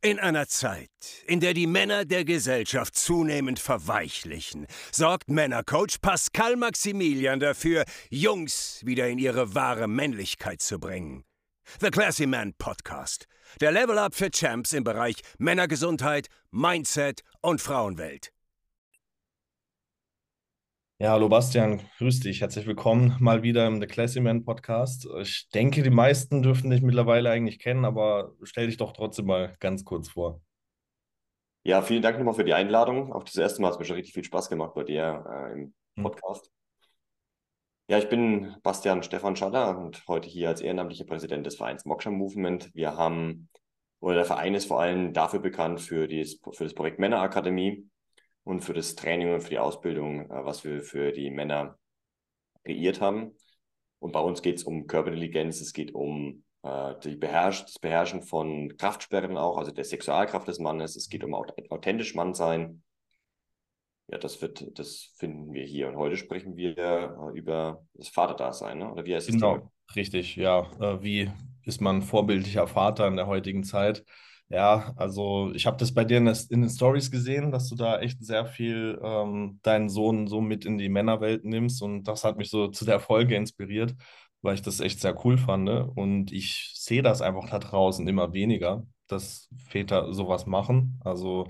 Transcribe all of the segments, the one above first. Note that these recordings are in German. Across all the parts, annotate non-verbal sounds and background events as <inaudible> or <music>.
In einer Zeit, in der die Männer der Gesellschaft zunehmend verweichlichen, sorgt Männercoach Pascal Maximilian dafür, Jungs wieder in ihre wahre Männlichkeit zu bringen. The Classy Man Podcast. Der Level Up für Champs im Bereich Männergesundheit, Mindset und Frauenwelt. Ja, hallo Bastian, grüß dich. Herzlich willkommen mal wieder im The Classy Man Podcast. Ich denke, die meisten dürften dich mittlerweile eigentlich kennen, aber stell dich doch trotzdem mal ganz kurz vor. Ja, vielen Dank nochmal für die Einladung. Auch das erste Mal hat es mir schon richtig viel Spaß gemacht bei dir äh, im hm. Podcast. Hm. Ja, ich bin Bastian Stefan Schaller und heute hier als ehrenamtlicher Präsident des Vereins Moksha Movement. Wir haben, oder der Verein ist vor allem dafür bekannt für, die, für das Projekt Männerakademie und für das Training und für die Ausbildung, äh, was wir für die Männer kreiert haben. Und bei uns geht es um Körperintelligenz, es geht um äh, die Beherrsch das Beherrschen von Kraftsperren auch, also der Sexualkraft des Mannes, es geht um authentisch Mann sein. Ja, das wird, das finden wir hier. Und heute sprechen wir äh, über das Vaterdasein, ne? oder wie heißt es? Genau, richtig, ja. Äh, wie ist man vorbildlicher Vater in der heutigen Zeit? Ja, also ich habe das bei dir in, in, den Stories gesehen, dass du da echt sehr viel ähm, deinen Sohn so mit in die Männerwelt nimmst und das hat mich so zu der Folge inspiriert, weil ich das echt sehr cool fand. Ne? Und ich sehe das einfach da draußen immer weniger, dass Väter sowas machen. Also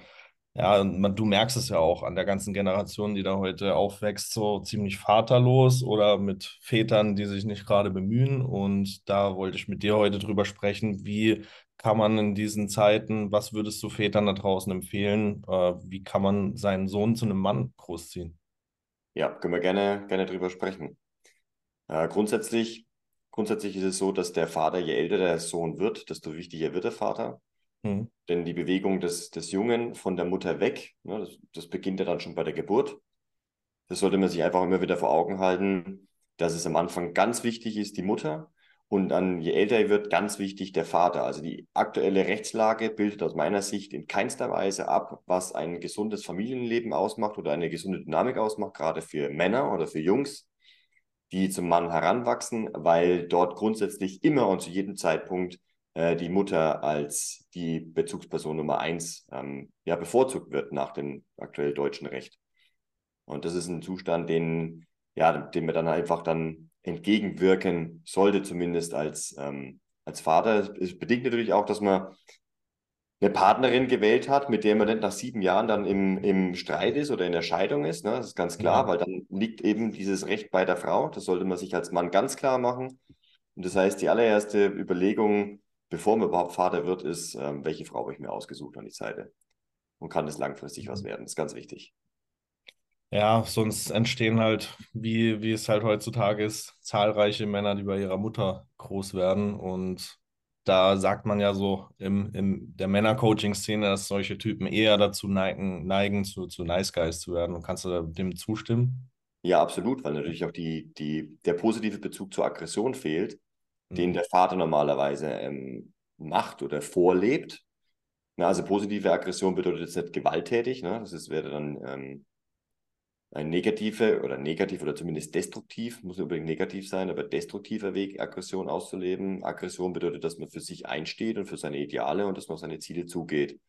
ja, man, du merkst es ja auch an der ganzen Generation, die da heute aufwächst, so ziemlich vaterlos oder mit Vätern, die sich nicht gerade bemühen. Und da wollte ich mit dir heute drüber sprechen, wie kann man in diesen Zeiten, was würdest du Vätern da draußen empfehlen? Äh, wie kann man seinen Sohn zu einem Mann großziehen? Ja, können wir gerne, gerne drüber sprechen. Äh, grundsätzlich, grundsätzlich ist es so, dass der Vater, je älter der Sohn wird, desto wichtiger wird der Vater. Mhm. Denn die Bewegung des, des Jungen von der Mutter weg, ne, das, das beginnt ja dann schon bei der Geburt. Das sollte man sich einfach immer wieder vor Augen halten, dass es am Anfang ganz wichtig ist, die Mutter, und dann, je älter er wird, ganz wichtig der Vater. Also die aktuelle Rechtslage bildet aus meiner Sicht in keinster Weise ab, was ein gesundes Familienleben ausmacht oder eine gesunde Dynamik ausmacht, gerade für Männer oder für Jungs, die zum Mann heranwachsen, weil dort grundsätzlich immer und zu jedem Zeitpunkt äh, die Mutter als die Bezugsperson Nummer eins ähm, ja, bevorzugt wird nach dem aktuell deutschen Recht. Und das ist ein Zustand, den, ja, den wir dann einfach dann entgegenwirken sollte, zumindest als, ähm, als Vater. Es bedingt natürlich auch, dass man eine Partnerin gewählt hat, mit der man nicht nach sieben Jahren dann im, im Streit ist oder in der Scheidung ist. Ne? Das ist ganz klar, ja. weil dann liegt eben dieses Recht bei der Frau. Das sollte man sich als Mann ganz klar machen. Und das heißt, die allererste Überlegung, bevor man überhaupt Vater wird, ist, ähm, welche Frau habe ich mir ausgesucht an die Seite? Und kann das langfristig was werden? Das ist ganz wichtig. Ja, sonst entstehen halt, wie, wie es halt heutzutage ist, zahlreiche Männer, die bei ihrer Mutter groß werden. Und da sagt man ja so im, in der Männer-Coaching-Szene, dass solche Typen eher dazu neigen, neigen zu, zu Nice Guys zu werden. Und kannst du dem zustimmen? Ja, absolut, weil natürlich auch die, die, der positive Bezug zur Aggression fehlt, mhm. den der Vater normalerweise ähm, macht oder vorlebt. Na, also positive Aggression bedeutet jetzt nicht gewalttätig, ne? das ist, wäre dann ähm, ein negative oder negativ oder zumindest destruktiv, muss unbedingt negativ sein, aber destruktiver Weg, Aggression auszuleben. Aggression bedeutet, dass man für sich einsteht und für seine Ideale und dass man auf seine Ziele zugeht.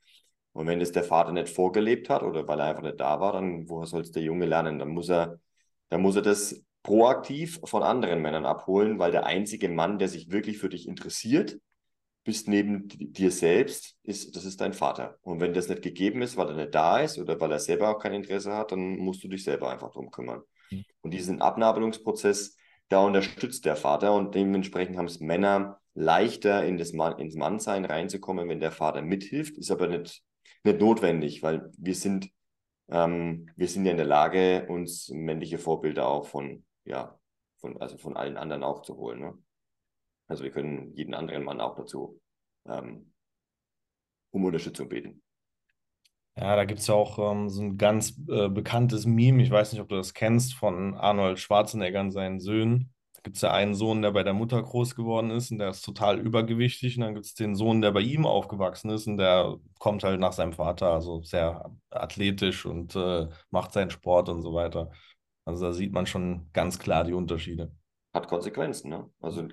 Und wenn es der Vater nicht vorgelebt hat oder weil er einfach nicht da war, dann woher soll es der Junge lernen? Dann muss er, dann muss er das proaktiv von anderen Männern abholen, weil der einzige Mann, der sich wirklich für dich interessiert, bist neben dir selbst, ist, das ist dein Vater. Und wenn das nicht gegeben ist, weil er nicht da ist oder weil er selber auch kein Interesse hat, dann musst du dich selber einfach drum kümmern. Mhm. Und diesen Abnabelungsprozess, da unterstützt der Vater und dementsprechend haben es Männer leichter in das Mann, ins Mannsein reinzukommen, wenn der Vater mithilft, ist aber nicht, nicht notwendig, weil wir sind, ähm, wir sind ja in der Lage, uns männliche Vorbilder auch von, ja, von, also von allen anderen aufzuholen. Ne? Also wir können jeden anderen Mann auch dazu ähm, um Unterstützung beten. Ja, da gibt es ja auch ähm, so ein ganz äh, bekanntes Meme, ich weiß nicht, ob du das kennst, von Arnold Schwarzenegger und seinen Söhnen. Da gibt es ja einen Sohn, der bei der Mutter groß geworden ist und der ist total übergewichtig. Und dann gibt es den Sohn, der bei ihm aufgewachsen ist und der kommt halt nach seinem Vater, also sehr athletisch und äh, macht seinen Sport und so weiter. Also da sieht man schon ganz klar die Unterschiede. Hat Konsequenzen, ne? Also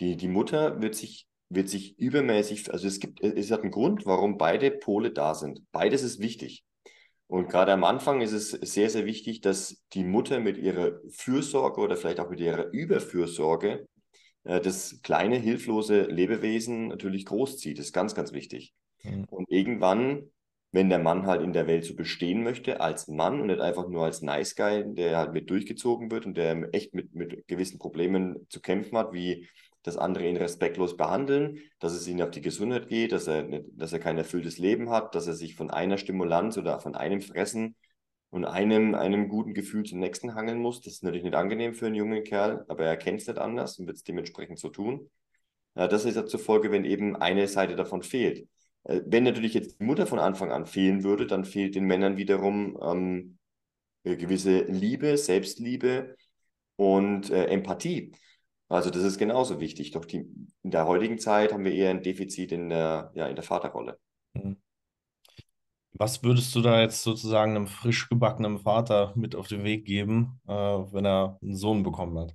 die, die Mutter wird sich wird sich übermäßig, also es gibt, es hat einen Grund, warum beide Pole da sind. Beides ist wichtig. Und gerade am Anfang ist es sehr, sehr wichtig, dass die Mutter mit ihrer Fürsorge oder vielleicht auch mit ihrer Überfürsorge äh, das kleine, hilflose Lebewesen natürlich großzieht. Das ist ganz, ganz wichtig. Mhm. Und irgendwann, wenn der Mann halt in der Welt so bestehen möchte, als Mann und nicht einfach nur als Nice Guy, der halt mit durchgezogen wird und der echt mit, mit gewissen Problemen zu kämpfen hat, wie dass andere ihn respektlos behandeln, dass es ihm auf die Gesundheit geht, dass er, dass er kein erfülltes Leben hat, dass er sich von einer Stimulanz oder von einem Fressen und einem, einem guten Gefühl zum nächsten hangeln muss. Das ist natürlich nicht angenehm für einen jungen Kerl, aber er kennt es nicht anders und wird es dementsprechend so tun. Das ist ja zur Folge, wenn eben eine Seite davon fehlt. Äh, wenn natürlich jetzt die Mutter von Anfang an fehlen würde, dann fehlt den Männern wiederum ähm, gewisse Liebe, Selbstliebe und äh, Empathie. Also das ist genauso wichtig. Doch die, in der heutigen Zeit haben wir eher ein Defizit in der, ja, in der Vaterrolle. Mhm. Was würdest du da jetzt sozusagen einem frisch gebackenen Vater mit auf den Weg geben, äh, wenn er einen Sohn bekommen hat?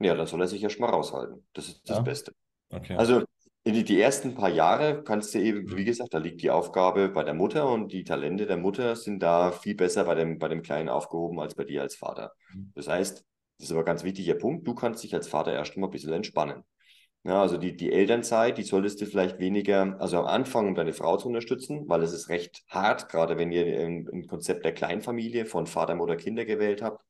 Ja, dann soll er sich ja schon mal raushalten. Das ist das ja? Beste. Okay. Also die, die ersten paar Jahre kannst du eben, wie mhm. gesagt, da liegt die Aufgabe bei der Mutter und die Talente der Mutter sind da viel besser bei dem, bei dem Kleinen aufgehoben als bei dir als Vater. Mhm. Das heißt, das ist aber ein ganz wichtiger Punkt, du kannst dich als Vater erst mal ein bisschen entspannen. Ja, also die, die Elternzeit, die solltest du vielleicht weniger, also am Anfang, um deine Frau zu unterstützen, weil es ist recht hart, gerade wenn ihr ein, ein Konzept der Kleinfamilie von Vater, Mutter, Kinder gewählt habt,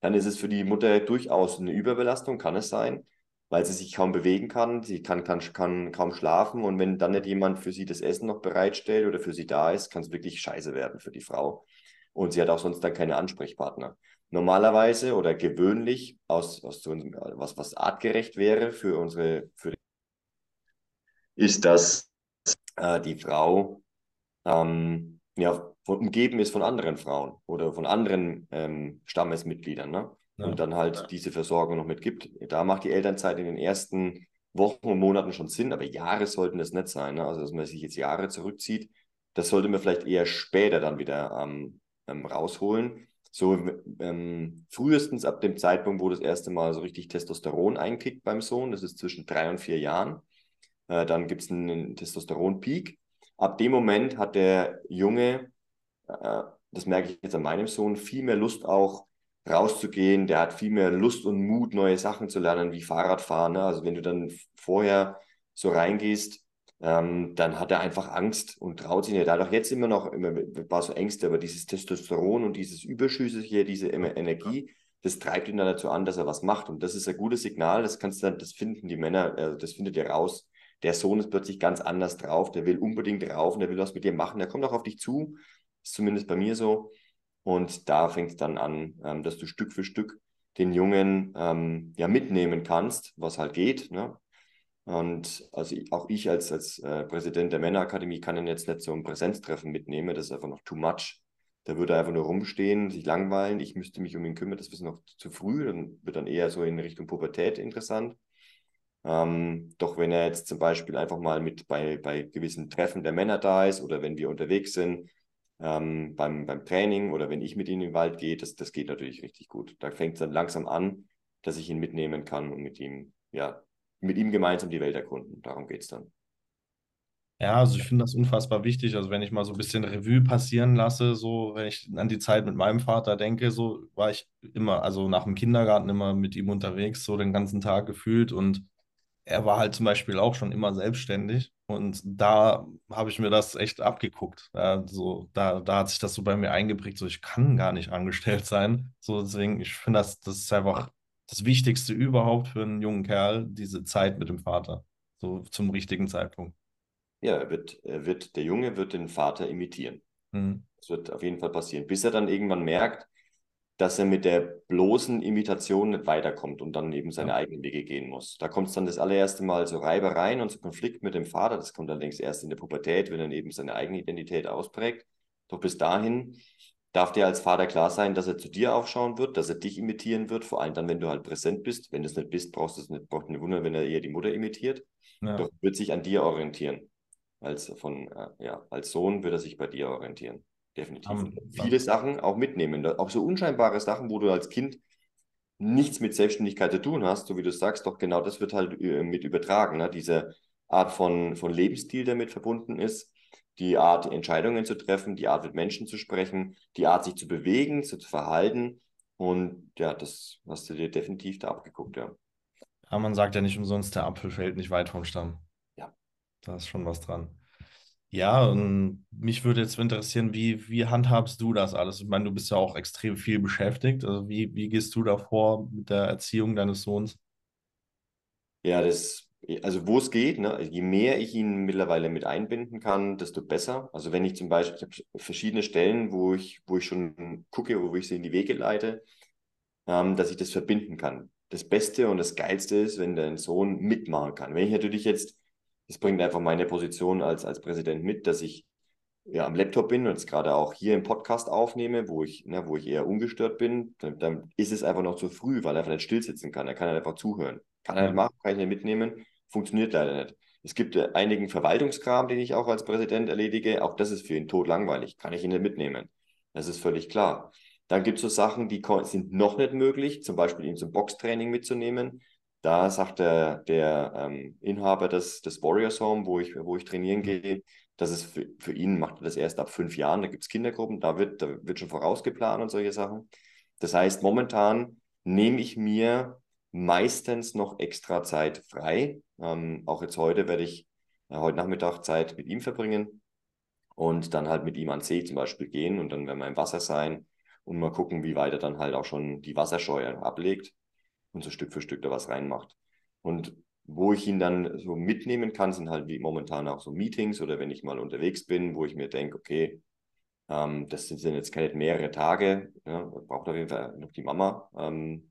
dann ist es für die Mutter durchaus eine Überbelastung, kann es sein, weil sie sich kaum bewegen kann, sie kann, kann, kann kaum schlafen und wenn dann nicht jemand für sie das Essen noch bereitstellt oder für sie da ist, kann es wirklich scheiße werden für die Frau. Und sie hat auch sonst dann keine Ansprechpartner normalerweise oder gewöhnlich aus, aus was, was artgerecht wäre für unsere, für ist, dass äh, die Frau ähm, ja, umgeben ist von anderen Frauen oder von anderen ähm, Stammesmitgliedern, ne? Ja. Und dann halt ja. diese Versorgung noch mitgibt. Da macht die Elternzeit in den ersten Wochen und Monaten schon Sinn, aber Jahre sollten das nicht sein. Ne? Also, dass man sich jetzt Jahre zurückzieht, das sollte man vielleicht eher später dann wieder ähm, ähm, rausholen so ähm, frühestens ab dem Zeitpunkt, wo das erste Mal so richtig Testosteron einkickt beim Sohn, das ist zwischen drei und vier Jahren, äh, dann gibt es einen Testosteron-Peak. Ab dem Moment hat der Junge, äh, das merke ich jetzt an meinem Sohn, viel mehr Lust auch rauszugehen, der hat viel mehr Lust und Mut, neue Sachen zu lernen, wie Fahrradfahren. Ne? Also wenn du dann vorher so reingehst, ähm, dann hat er einfach Angst und traut sich nicht. Er hat auch jetzt immer noch immer ein paar so Ängste, aber dieses Testosteron und dieses Überschüssige, diese Energie, das treibt ihn dann dazu an, dass er was macht. Und das ist ein gutes Signal, das kannst du dann, das finden die Männer, also das findet ihr raus. Der Sohn ist plötzlich ganz anders drauf, der will unbedingt rauf und der will was mit dir machen, der kommt auch auf dich zu, ist zumindest bei mir so. Und da fängt es dann an, ähm, dass du Stück für Stück den Jungen ähm, ja mitnehmen kannst, was halt geht. Ne? Und also auch ich als, als äh, Präsident der Männerakademie kann ihn jetzt nicht so ein Präsenztreffen mitnehmen, das ist einfach noch too much. Da würde er einfach nur rumstehen, sich langweilen, ich müsste mich um ihn kümmern, das ist noch zu früh, dann wird dann eher so in Richtung Pubertät interessant. Ähm, doch wenn er jetzt zum Beispiel einfach mal mit bei, bei gewissen Treffen der Männer da ist oder wenn wir unterwegs sind, ähm, beim, beim Training oder wenn ich mit ihm im Wald gehe, das, das geht natürlich richtig gut. Da fängt es dann langsam an, dass ich ihn mitnehmen kann und mit ihm ja, mit ihm gemeinsam die Welt erkunden. Darum geht es dann. Ja, also ich finde das unfassbar wichtig. Also wenn ich mal so ein bisschen Revue passieren lasse, so wenn ich an die Zeit mit meinem Vater denke, so war ich immer, also nach dem Kindergarten immer mit ihm unterwegs, so den ganzen Tag gefühlt und er war halt zum Beispiel auch schon immer selbstständig und da habe ich mir das echt abgeguckt. Ja, so, da, da hat sich das so bei mir eingeprägt, so ich kann gar nicht angestellt sein. So deswegen, ich finde das, das ist einfach das Wichtigste überhaupt für einen jungen Kerl, diese Zeit mit dem Vater, so zum richtigen Zeitpunkt. Ja, er wird, er wird, der Junge wird den Vater imitieren. Mhm. Das wird auf jeden Fall passieren, bis er dann irgendwann merkt, dass er mit der bloßen Imitation nicht weiterkommt und dann eben seine ja. eigenen Wege gehen muss. Da kommt es dann das allererste Mal so Reibereien und so Konflikt mit dem Vater. Das kommt allerdings erst in der Pubertät, wenn er eben seine eigene Identität ausprägt. Doch bis dahin darf dir als Vater klar sein, dass er zu dir aufschauen wird, dass er dich imitieren wird, vor allem dann, wenn du halt präsent bist. Wenn du es nicht bist, brauchst du es nicht, braucht nicht wundern, wenn er eher die Mutter imitiert. Ja. Doch wird sich an dir orientieren. Als, von, äh, ja, als Sohn wird er sich bei dir orientieren. Definitiv. Um, viele Sachen auch mitnehmen. Auch so unscheinbare Sachen, wo du als Kind nichts mit Selbstständigkeit zu tun hast, so wie du sagst, doch genau das wird halt äh, mit übertragen. Ne? Diese, Art von, von Lebensstil damit verbunden ist, die Art, Entscheidungen zu treffen, die Art, mit Menschen zu sprechen, die Art, sich zu bewegen, zu verhalten. Und ja, das hast du dir definitiv da abgeguckt, ja. Aber man sagt ja nicht umsonst, der Apfel fällt nicht weit vom Stamm. Ja. Da ist schon was dran. Ja, und mich würde jetzt interessieren, wie, wie handhabst du das alles? Ich meine, du bist ja auch extrem viel beschäftigt. Also wie, wie gehst du da vor mit der Erziehung deines Sohns? Ja, das, also wo es geht, ne, je mehr ich ihn mittlerweile mit einbinden kann, desto besser. Also wenn ich zum Beispiel, ich habe verschiedene Stellen, wo ich, wo ich schon gucke, wo ich sie in die Wege leite, ähm, dass ich das verbinden kann. Das Beste und das Geilste ist, wenn dein Sohn mitmachen kann. Wenn ich natürlich jetzt das bringt einfach meine Position als, als Präsident mit, dass ich ja, am Laptop bin und jetzt gerade auch hier im Podcast aufnehme, wo ich, ne, wo ich eher ungestört bin, dann, dann, ist es einfach noch zu früh, weil er einfach nicht stillsitzen kann. Er kann halt einfach zuhören. Kann er nicht machen, kann ich nicht mitnehmen, funktioniert leider nicht. Es gibt äh, einigen Verwaltungskram, den ich auch als Präsident erledige. Auch das ist für ihn tot langweilig. Kann ich ihn nicht mitnehmen. Das ist völlig klar. Dann gibt es so Sachen, die sind noch nicht möglich, zum Beispiel ihn zum Boxtraining mitzunehmen. Da sagt der, der ähm, Inhaber des, des Warriors Home, wo ich, wo ich trainieren mhm. gehe, dass es für, für ihn macht er das erst ab fünf Jahren. Da gibt es Kindergruppen, da wird, da wird schon vorausgeplant und solche Sachen. Das heißt, momentan nehme ich mir meistens noch extra Zeit frei. Ähm, auch jetzt heute werde ich äh, heute Nachmittag Zeit mit ihm verbringen und dann halt mit ihm an See zum Beispiel gehen und dann werden wir im Wasser sein und mal gucken, wie weit er dann halt auch schon die Wasserscheue ablegt und so Stück für Stück da was reinmacht. Und wo ich ihn dann so mitnehmen kann, sind halt wie momentan auch so Meetings oder wenn ich mal unterwegs bin, wo ich mir denke, okay, ähm, das sind jetzt keine mehrere Tage, ja, braucht auf jeden Fall noch die Mama. Ähm,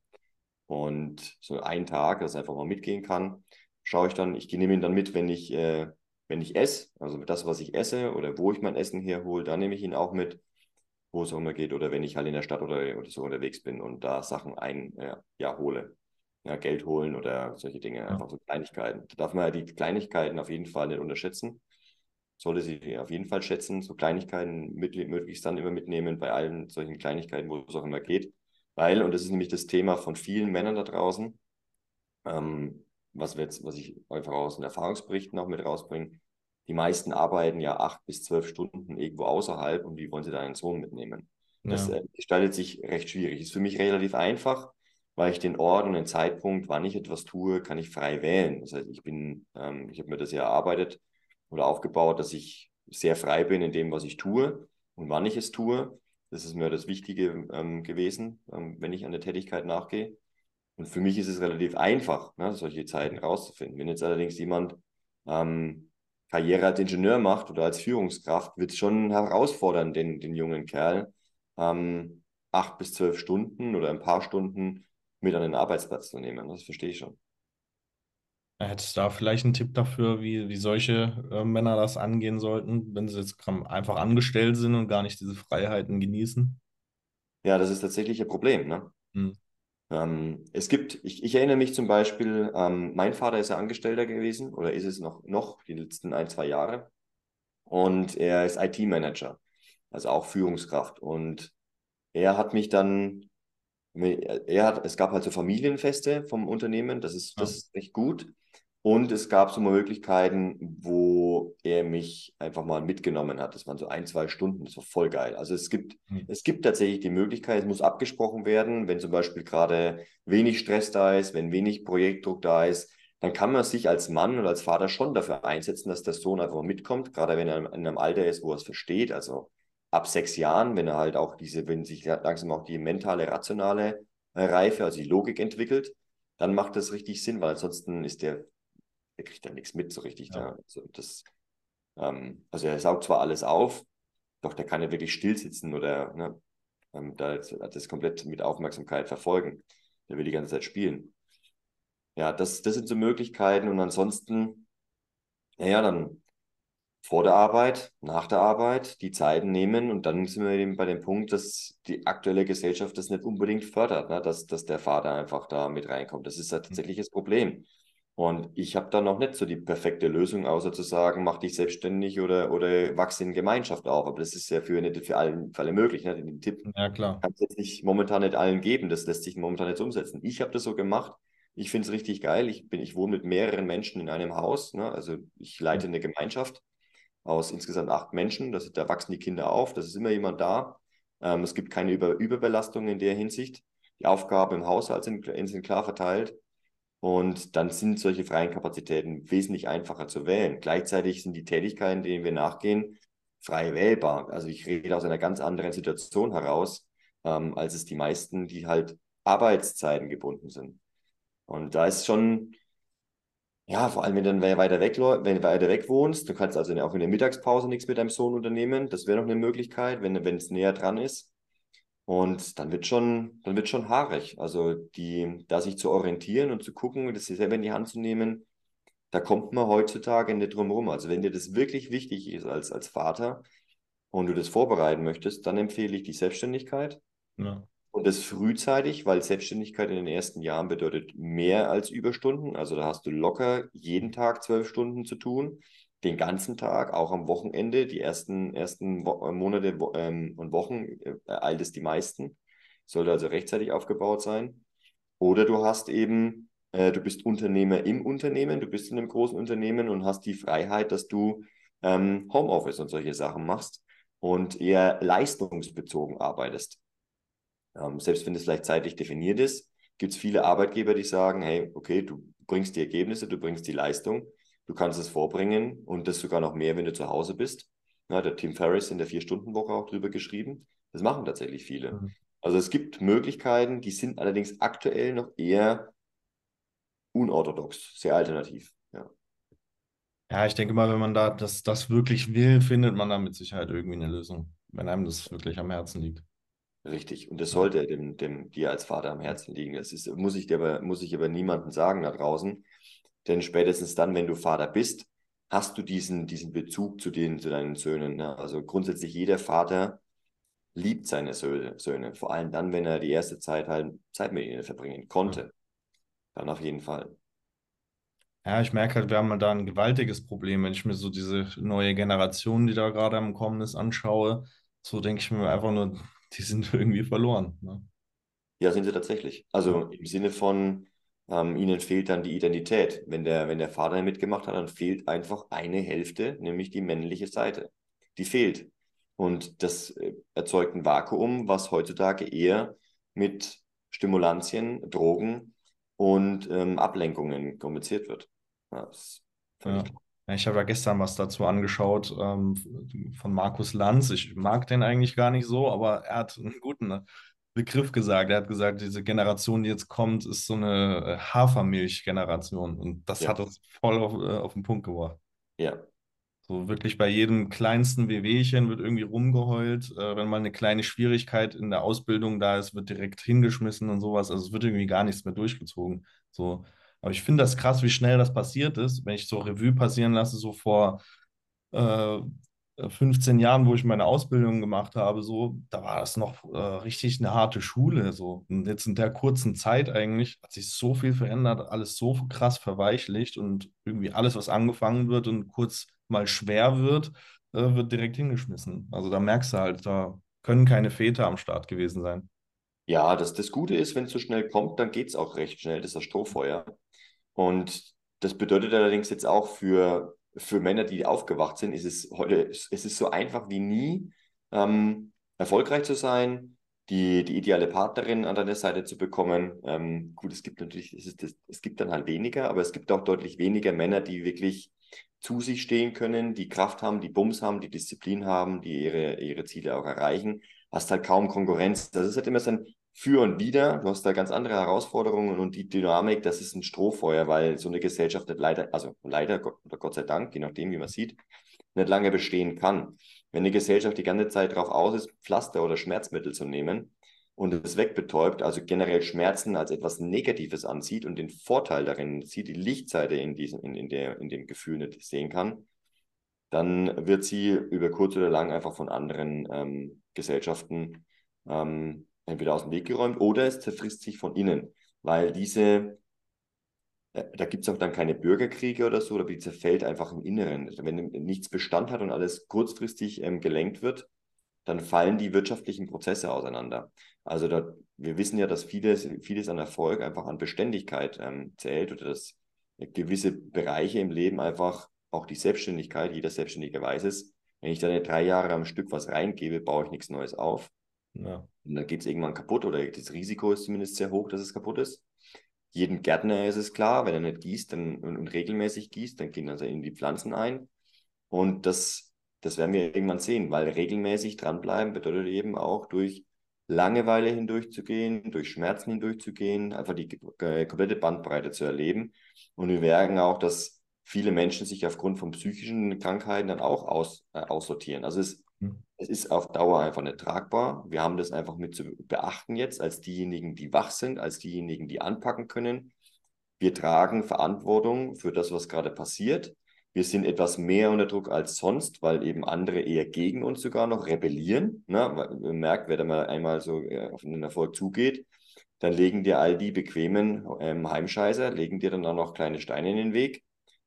und so ein Tag, dass er einfach mal mitgehen kann, schaue ich dann, ich nehme ihn dann mit, wenn ich, äh, wenn ich esse, also das, was ich esse oder wo ich mein Essen herhole, da nehme ich ihn auch mit, wo es auch immer geht, oder wenn ich halt in der Stadt oder, oder so unterwegs bin und da Sachen ein, äh, ja, hole ja, Geld holen oder solche Dinge, ja. einfach so Kleinigkeiten. Da darf man ja die Kleinigkeiten auf jeden Fall nicht unterschätzen. Sollte sie auf jeden Fall schätzen, so Kleinigkeiten mit, möglichst dann immer mitnehmen bei allen solchen Kleinigkeiten, wo es auch immer geht. Weil, und das ist nämlich das Thema von vielen Männern da draußen, ähm, was, wir jetzt, was ich einfach aus den Erfahrungsberichten auch mit rausbringe, die meisten arbeiten ja acht bis zwölf Stunden irgendwo außerhalb und wie wollen sie da einen Sohn mitnehmen? Das ja. äh, gestaltet sich recht schwierig. Ist für mich relativ einfach, weil ich den Ort und den Zeitpunkt, wann ich etwas tue, kann ich frei wählen. Das heißt, ich bin, ähm, ich habe mir das ja erarbeitet oder aufgebaut, dass ich sehr frei bin in dem, was ich tue und wann ich es tue. Das ist mir das Wichtige ähm, gewesen, ähm, wenn ich an der Tätigkeit nachgehe. Und für mich ist es relativ einfach, ne, solche Zeiten rauszufinden. Wenn jetzt allerdings jemand ähm, Karriere als Ingenieur macht oder als Führungskraft, wird es schon herausfordern, den, den jungen Kerl ähm, acht bis zwölf Stunden oder ein paar Stunden mit an den Arbeitsplatz zu nehmen. Das verstehe ich schon. Hättest du da vielleicht einen Tipp dafür, wie, wie solche äh, Männer das angehen sollten, wenn sie jetzt einfach angestellt sind und gar nicht diese Freiheiten genießen? Ja, das ist tatsächlich ein Problem. Ne? Hm. Ähm, es gibt, ich, ich, erinnere mich zum Beispiel, ähm, mein Vater ist ja Angestellter gewesen oder ist es noch, noch die letzten ein, zwei Jahre. Und er ist IT-Manager, also auch Führungskraft. Und er hat mich dann er hat, es gab halt so Familienfeste vom Unternehmen, das ist, das ist echt gut. Und es gab so Möglichkeiten, wo er mich einfach mal mitgenommen hat. Das waren so ein, zwei Stunden, das war voll geil. Also es gibt, mhm. es gibt tatsächlich die Möglichkeit, es muss abgesprochen werden, wenn zum Beispiel gerade wenig Stress da ist, wenn wenig Projektdruck da ist, dann kann man sich als Mann und als Vater schon dafür einsetzen, dass der Sohn einfach mitkommt, gerade wenn er in einem Alter ist, wo er es versteht. Also ab sechs Jahren, wenn er halt auch diese, wenn sich langsam auch die mentale, rationale Reife, also die Logik entwickelt, dann macht das richtig Sinn, weil ansonsten ist der, der kriegt da nichts mit so richtig. Ja. Da. Also, das, ähm, also er saugt zwar alles auf, doch der kann ja wirklich still sitzen oder ne, ähm, da das komplett mit Aufmerksamkeit verfolgen. Der will die ganze Zeit spielen. Ja, das, das sind so Möglichkeiten und ansonsten, naja, dann vor der Arbeit, nach der Arbeit die Zeiten nehmen und dann sind wir eben bei dem Punkt, dass die aktuelle Gesellschaft das nicht unbedingt fördert, ne? dass, dass der Vater einfach da mit reinkommt. Das ist ja tatsächlich das Problem. Und ich habe da noch nicht so die perfekte Lösung, außer zu sagen, mach dich selbstständig oder, oder wachse in Gemeinschaft auf. Aber das ist ja für, nicht für, allen, für alle möglich. Ne? Den Tipp ja, klar. kann es jetzt nicht momentan nicht allen geben. Das lässt sich momentan nicht umsetzen. Ich habe das so gemacht, Ich finde es richtig geil. Ich, bin, ich wohne mit mehreren Menschen in einem Haus. Ne? Also ich leite eine Gemeinschaft aus insgesamt acht Menschen. Das, da wachsen die Kinder auf. Das ist immer jemand da. Ähm, es gibt keine Über Überbelastung in der Hinsicht. Die Aufgaben im Haushalt sind, sind klar verteilt. Und dann sind solche freien Kapazitäten wesentlich einfacher zu wählen. Gleichzeitig sind die Tätigkeiten, denen wir nachgehen, frei wählbar. Also ich rede aus einer ganz anderen Situation heraus, ähm, als es die meisten, die halt Arbeitszeiten gebunden sind. Und da ist schon, ja, vor allem wenn du dann weiter weg, wenn du weiter weg wohnst, du kannst also auch in der Mittagspause nichts mit deinem Sohn unternehmen. Das wäre noch eine Möglichkeit, wenn, wenn es näher dran ist. Und dann wird schon, dann wird schon haarig. Also die, da sich zu orientieren und zu gucken, das selber in die Hand zu nehmen, da kommt man heutzutage nicht drum rum. Also wenn dir das wirklich wichtig ist als, als Vater und du das vorbereiten möchtest, dann empfehle ich die Selbstständigkeit. Ja. Und das frühzeitig, weil Selbstständigkeit in den ersten Jahren bedeutet mehr als Überstunden. Also da hast du locker jeden Tag zwölf Stunden zu tun den ganzen Tag, auch am Wochenende, die ersten, ersten Wo äh, Monate ähm, und Wochen äh, eilt es die meisten. Sollte also rechtzeitig aufgebaut sein. Oder du hast eben, äh, du bist Unternehmer im Unternehmen, du bist in einem großen Unternehmen und hast die Freiheit, dass du ähm, Homeoffice und solche Sachen machst und eher leistungsbezogen arbeitest. Ähm, selbst wenn es vielleicht zeitlich definiert ist, gibt es viele Arbeitgeber, die sagen, hey, okay, du bringst die Ergebnisse, du bringst die Leistung Du kannst es vorbringen und das sogar noch mehr, wenn du zu Hause bist. Ja, der Tim Ferriss in der Vier-Stunden-Woche auch drüber geschrieben. Das machen tatsächlich viele. Mhm. Also es gibt Möglichkeiten, die sind allerdings aktuell noch eher unorthodox, sehr alternativ. Ja. Ja, ich denke mal, wenn man da das, das wirklich will, findet man da mit Sicherheit irgendwie eine Lösung, wenn einem das wirklich am Herzen liegt. Richtig. Und das sollte dem, dem dir als Vater am Herzen liegen. Das ist, muss ich dir aber, muss ich aber niemandem sagen da draußen. Denn spätestens dann, wenn du Vater bist, hast du diesen, diesen Bezug zu, den, zu deinen Söhnen. Ne? Also grundsätzlich jeder Vater liebt seine Söhne. Vor allem dann, wenn er die erste Zeit halt Zeit mit ihnen verbringen konnte. Dann auf jeden Fall. Ja, ich merke halt, wir haben da ein gewaltiges Problem, wenn ich mir so diese neue Generation, die da gerade am Kommen ist, anschaue. So denke ich mir einfach nur, die sind <laughs> irgendwie verloren. Ne? Ja, sind sie tatsächlich. Also im Sinne von, ähm, ihnen fehlt dann die Identität. Wenn der, wenn der Vater mitgemacht hat, dann fehlt einfach eine Hälfte, nämlich die männliche Seite. Die fehlt. Und das äh, erzeugt ein Vakuum, was heutzutage eher mit Stimulantien, Drogen und ähm, Ablenkungen kommuniziert wird. Ja, ja. Ich habe ja gestern was dazu angeschaut ähm, von Markus Lanz. Ich mag den eigentlich gar nicht so, aber er hat einen guten? Begriff gesagt. Er hat gesagt, diese Generation, die jetzt kommt, ist so eine äh, Hafermilch-Generation. Und das ja. hat uns voll auf, äh, auf den Punkt gebracht. Ja. So wirklich bei jedem kleinsten Wehwehchen wird irgendwie rumgeheult. Äh, wenn mal eine kleine Schwierigkeit in der Ausbildung da ist, wird direkt hingeschmissen und sowas. Also es wird irgendwie gar nichts mehr durchgezogen. So. Aber ich finde das krass, wie schnell das passiert ist. Wenn ich so Revue passieren lasse, so vor äh, 15 Jahren, wo ich meine Ausbildung gemacht habe, so, da war das noch äh, richtig eine harte Schule. So. Und jetzt in der kurzen Zeit eigentlich hat sich so viel verändert, alles so krass verweichlicht und irgendwie alles, was angefangen wird und kurz mal schwer wird, äh, wird direkt hingeschmissen. Also da merkst du halt, da können keine Väter am Start gewesen sein. Ja, das, das Gute ist, wenn es so schnell kommt, dann geht es auch recht schnell, das ist das Strohfeuer. Und das bedeutet allerdings jetzt auch für für Männer, die aufgewacht sind, ist es heute, es ist so einfach wie nie, ähm, erfolgreich zu sein, die, die ideale Partnerin an deiner Seite zu bekommen. Ähm, gut, es gibt natürlich, es, ist, es gibt dann halt weniger, aber es gibt auch deutlich weniger Männer, die wirklich zu sich stehen können, die Kraft haben, die Bums haben, die Disziplin haben, die ihre, ihre Ziele auch erreichen. Hast halt kaum Konkurrenz. Das ist halt immer so ein für und wieder. Du hast da ganz andere Herausforderungen und die Dynamik, das ist ein Strohfeuer, weil so eine Gesellschaft nicht leider, also leider oder Gott sei Dank, je nachdem, wie man sieht, nicht lange bestehen kann. Wenn eine Gesellschaft die ganze Zeit darauf aus ist, Pflaster oder Schmerzmittel zu nehmen und es wegbetäubt, also generell Schmerzen als etwas Negatives ansieht und den Vorteil darin sieht, die Lichtseite in, diesem, in, in, der, in dem Gefühl nicht sehen kann, dann wird sie über kurz oder lang einfach von anderen ähm, Gesellschaften ähm, entweder aus dem Weg geräumt oder es zerfrisst sich von innen, weil diese, äh, da gibt es auch dann keine Bürgerkriege oder so, die zerfällt einfach im Inneren. Wenn nichts Bestand hat und alles kurzfristig ähm, gelenkt wird, dann fallen die wirtschaftlichen Prozesse auseinander. Also da, wir wissen ja, dass vieles, vieles an Erfolg einfach an Beständigkeit ähm, zählt oder dass gewisse Bereiche im Leben einfach auch die Selbstständigkeit, jeder Selbstständige weiß es, wenn ich da drei Jahre am Stück was reingebe, baue ich nichts Neues auf. Ja. Und dann geht es irgendwann kaputt oder das Risiko ist zumindest sehr hoch, dass es kaputt ist. Jedem Gärtner ist es klar, wenn er nicht gießt dann, und, und regelmäßig gießt, dann gehen also in die Pflanzen ein. Und das, das werden wir irgendwann sehen, weil regelmäßig dranbleiben bedeutet eben auch durch Langeweile hindurchzugehen, durch Schmerzen hindurchzugehen, einfach die äh, komplette Bandbreite zu erleben. Und wir merken auch, dass viele Menschen sich aufgrund von psychischen Krankheiten dann auch aus, äh, aussortieren. Also es. Es ist auf Dauer einfach nicht tragbar. Wir haben das einfach mit zu beachten jetzt als diejenigen, die wach sind, als diejenigen, die anpacken können. Wir tragen Verantwortung für das, was gerade passiert. Wir sind etwas mehr unter Druck als sonst, weil eben andere eher gegen uns sogar noch rebellieren. Ne? Man merkt, wer da mal einmal so äh, auf den Erfolg zugeht, dann legen dir all die bequemen ähm, Heimscheißer, legen dir dann auch noch kleine Steine in den Weg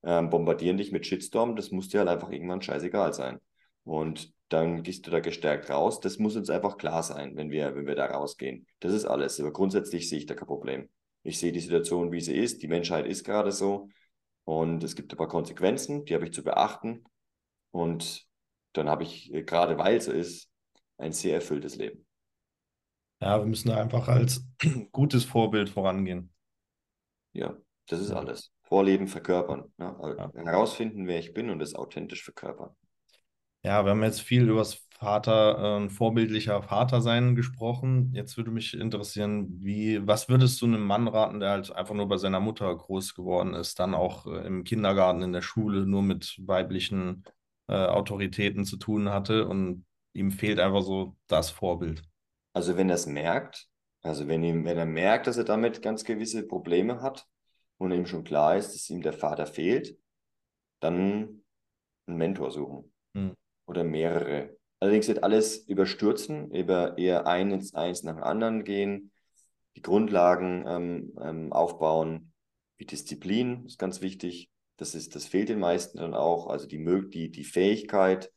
ähm, bombardieren dich mit Shitstorm, das muss dir halt einfach irgendwann scheißegal sein. Und dann gehst du da gestärkt raus. Das muss uns einfach klar sein, wenn wir, wenn wir da rausgehen. Das ist alles. Aber grundsätzlich sehe ich da kein Problem. Ich sehe die Situation, wie sie ist. Die Menschheit ist gerade so. Und es gibt ein paar Konsequenzen, die habe ich zu beachten. Und dann habe ich, äh, gerade weil es so ist, ein sehr erfülltes Leben. Ja, wir müssen da einfach als <clears throat> gutes Vorbild vorangehen. Ja, das ist alles. Vorleben, verkörpern. Ne? Ja. Herausfinden, wer ich bin und es authentisch verkörpern. Ja, wir haben jetzt viel über das Vater, äh, vorbildlicher Vater sein gesprochen. Jetzt würde mich interessieren, wie, was würdest du einem Mann raten, der halt einfach nur bei seiner Mutter groß geworden ist, dann auch äh, im Kindergarten, in der Schule nur mit weiblichen äh, Autoritäten zu tun hatte und ihm fehlt einfach so das Vorbild? Also wenn er es merkt, also wenn, ihm, wenn er merkt, dass er damit ganz gewisse Probleme hat, und ihm schon klar ist, dass ihm der Vater fehlt, dann einen Mentor suchen mhm. Oder mehrere. Allerdings wird alles überstürzen, über eher eins, eins nach dem anderen gehen, die Grundlagen ähm, ähm, aufbauen, wie Disziplin ist ganz wichtig. Das, ist, das fehlt den meisten dann auch. Also die, die, die Fähigkeit,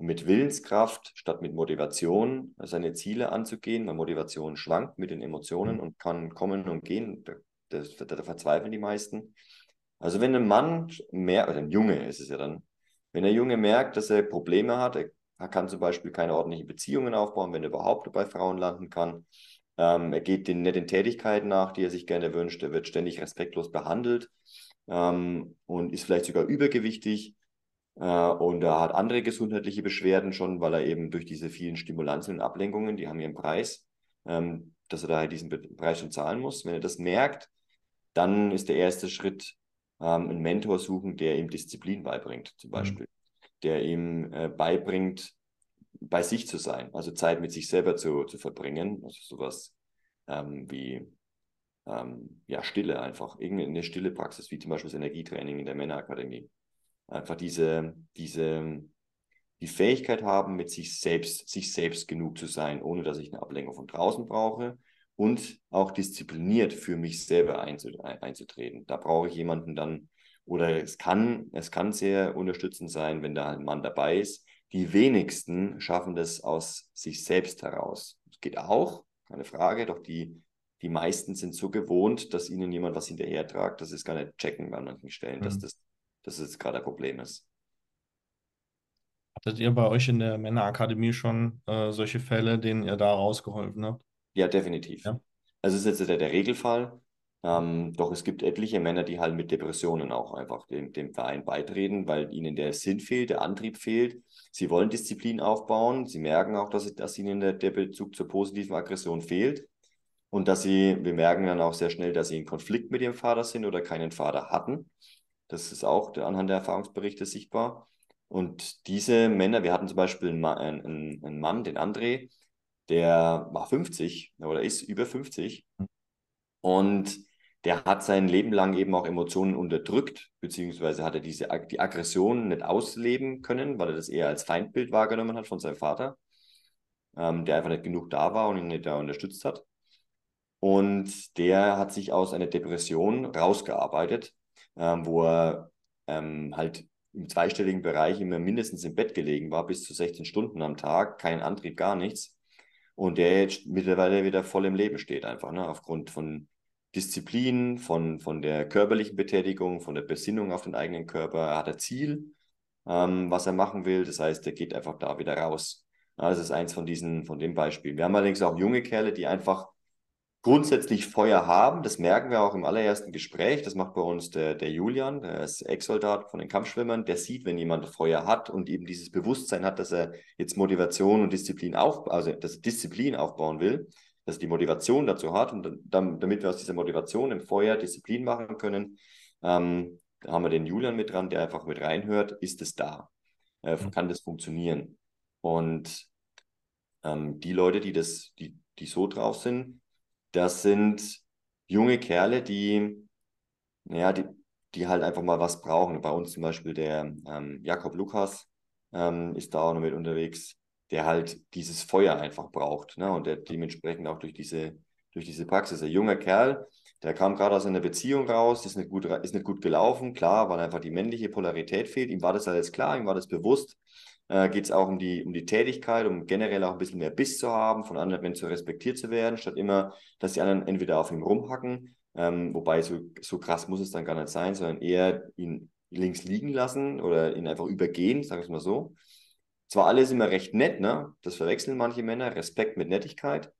mit Willenskraft statt mit Motivation seine Ziele anzugehen, weil Motivation schwankt mit den Emotionen mhm. und kann kommen und gehen. Da, da verzweifeln die meisten. Also wenn ein Mann mehr, oder ein Junge ist es ja dann, wenn der Junge merkt, dass er Probleme hat, er kann zum Beispiel keine ordentlichen Beziehungen aufbauen, wenn er überhaupt bei Frauen landen kann. Ähm, er geht den, nicht den Tätigkeiten nach, die er sich gerne wünscht. Er wird ständig respektlos behandelt ähm, und ist vielleicht sogar übergewichtig. Äh, und er hat andere gesundheitliche Beschwerden schon, weil er eben durch diese vielen Stimulanzen und Ablenkungen, die haben ihren Preis, ähm, dass er da halt diesen Preis schon zahlen muss. Wenn er das merkt, dann ist der erste Schritt, ähm, einen Mentor suchen, der ihm Disziplin beibringt, zum mhm. Beispiel. Mhm. Der ihm äh, beibringt, bei sich zu sein, also Zeit mit sich selber zu, zu verbringen. Also sowas ähm, wie ähm, ja, Stille einfach, irgendeine stille Praxis, wie zum Beispiel das Energietraining in der Männerakademie. Einfach diese, diese, die Fähigkeit haben, mit sich selbst, sich selbst genug zu sein, ohne dass ich eine Ablenkung von draußen brauche und auch diszipliniert für mich selber einzutreten. Da brauche ich jemanden dann, oder es kann, es kann sehr unterstützend sein, wenn da ein Mann dabei ist. Die wenigsten schaffen das aus sich selbst heraus. Das geht auch, keine Frage, doch die, die meisten sind so gewohnt, dass ihnen jemand was hinterhertragt, dass sie es gar nicht checken an manchen Stellen, mhm. dass das, dass das gerade ein Problem ist. Hattet ihr bei euch in der Männerakademie schon äh, solche Fälle, denen ihr da rausgeholfen habt? Ja, definitiv. Ja. Also es ist jetzt der, der Regelfall. Ähm, doch es gibt etliche Männer, die halt mit Depressionen auch einfach dem, dem Verein beitreten, weil ihnen der Sinn fehlt, der Antrieb fehlt. Sie wollen Disziplin aufbauen. Sie merken auch, dass, dass ihnen der, der Bezug zur positiven Aggression fehlt. Und dass sie, wir merken dann auch sehr schnell, dass sie in Konflikt mit ihrem Vater sind oder keinen Vater hatten. Das ist auch anhand der Erfahrungsberichte sichtbar. Und diese Männer, wir hatten zum Beispiel einen, einen, einen Mann, den André, der war 50 oder ist über 50 und der hat sein Leben lang eben auch Emotionen unterdrückt, beziehungsweise hat er diese, die Aggression nicht ausleben können, weil er das eher als Feindbild wahrgenommen hat von seinem Vater, ähm, der einfach nicht genug da war und ihn nicht da unterstützt hat. Und der hat sich aus einer Depression rausgearbeitet, ähm, wo er ähm, halt im zweistelligen Bereich immer mindestens im Bett gelegen war, bis zu 16 Stunden am Tag, kein Antrieb, gar nichts. Und der jetzt mittlerweile wieder voll im Leben steht, einfach, ne? aufgrund von Disziplin, von, von der körperlichen Betätigung, von der Besinnung auf den eigenen Körper. Er hat ein Ziel, ähm, was er machen will. Das heißt, er geht einfach da wieder raus. das ist eins von diesen, von dem Beispiel. Wir haben allerdings auch junge Kerle, die einfach grundsätzlich Feuer haben. Das merken wir auch im allerersten Gespräch. Das macht bei uns der, der Julian, der ist Ex-Soldat von den Kampfschwimmern. Der sieht, wenn jemand Feuer hat und eben dieses Bewusstsein hat, dass er jetzt Motivation und Disziplin auf, also dass er Disziplin aufbauen will, dass er die Motivation dazu hat und dann, damit wir aus dieser Motivation im Feuer Disziplin machen können, ähm, da haben wir den Julian mit dran, der einfach mit reinhört, ist es da? Äh, mhm. Kann das funktionieren? Und ähm, die Leute, die das, die, die so drauf sind, das sind junge Kerle, die, naja, die, die halt einfach mal was brauchen. Bei uns zum Beispiel der ähm, Jakob Lukas ähm, ist da auch noch mit unterwegs, der halt dieses Feuer einfach braucht. Ne? Und der dementsprechend auch durch diese, durch diese Praxis. Ein junger Kerl, der kam gerade aus einer Beziehung raus, ist nicht, gut, ist nicht gut gelaufen, klar, weil einfach die männliche Polarität fehlt. Ihm war das alles klar, ihm war das bewusst äh, geht es auch um die, um die Tätigkeit, um generell auch ein bisschen mehr Biss zu haben, von anderen Menschen respektiert zu werden, statt immer, dass die anderen entweder auf ihm rumhacken, ähm, wobei so, so krass muss es dann gar nicht sein, sondern eher ihn links liegen lassen oder ihn einfach übergehen, sagen wir es mal so. Zwar alles immer recht nett, ne? das verwechseln manche Männer, Respekt mit Nettigkeit,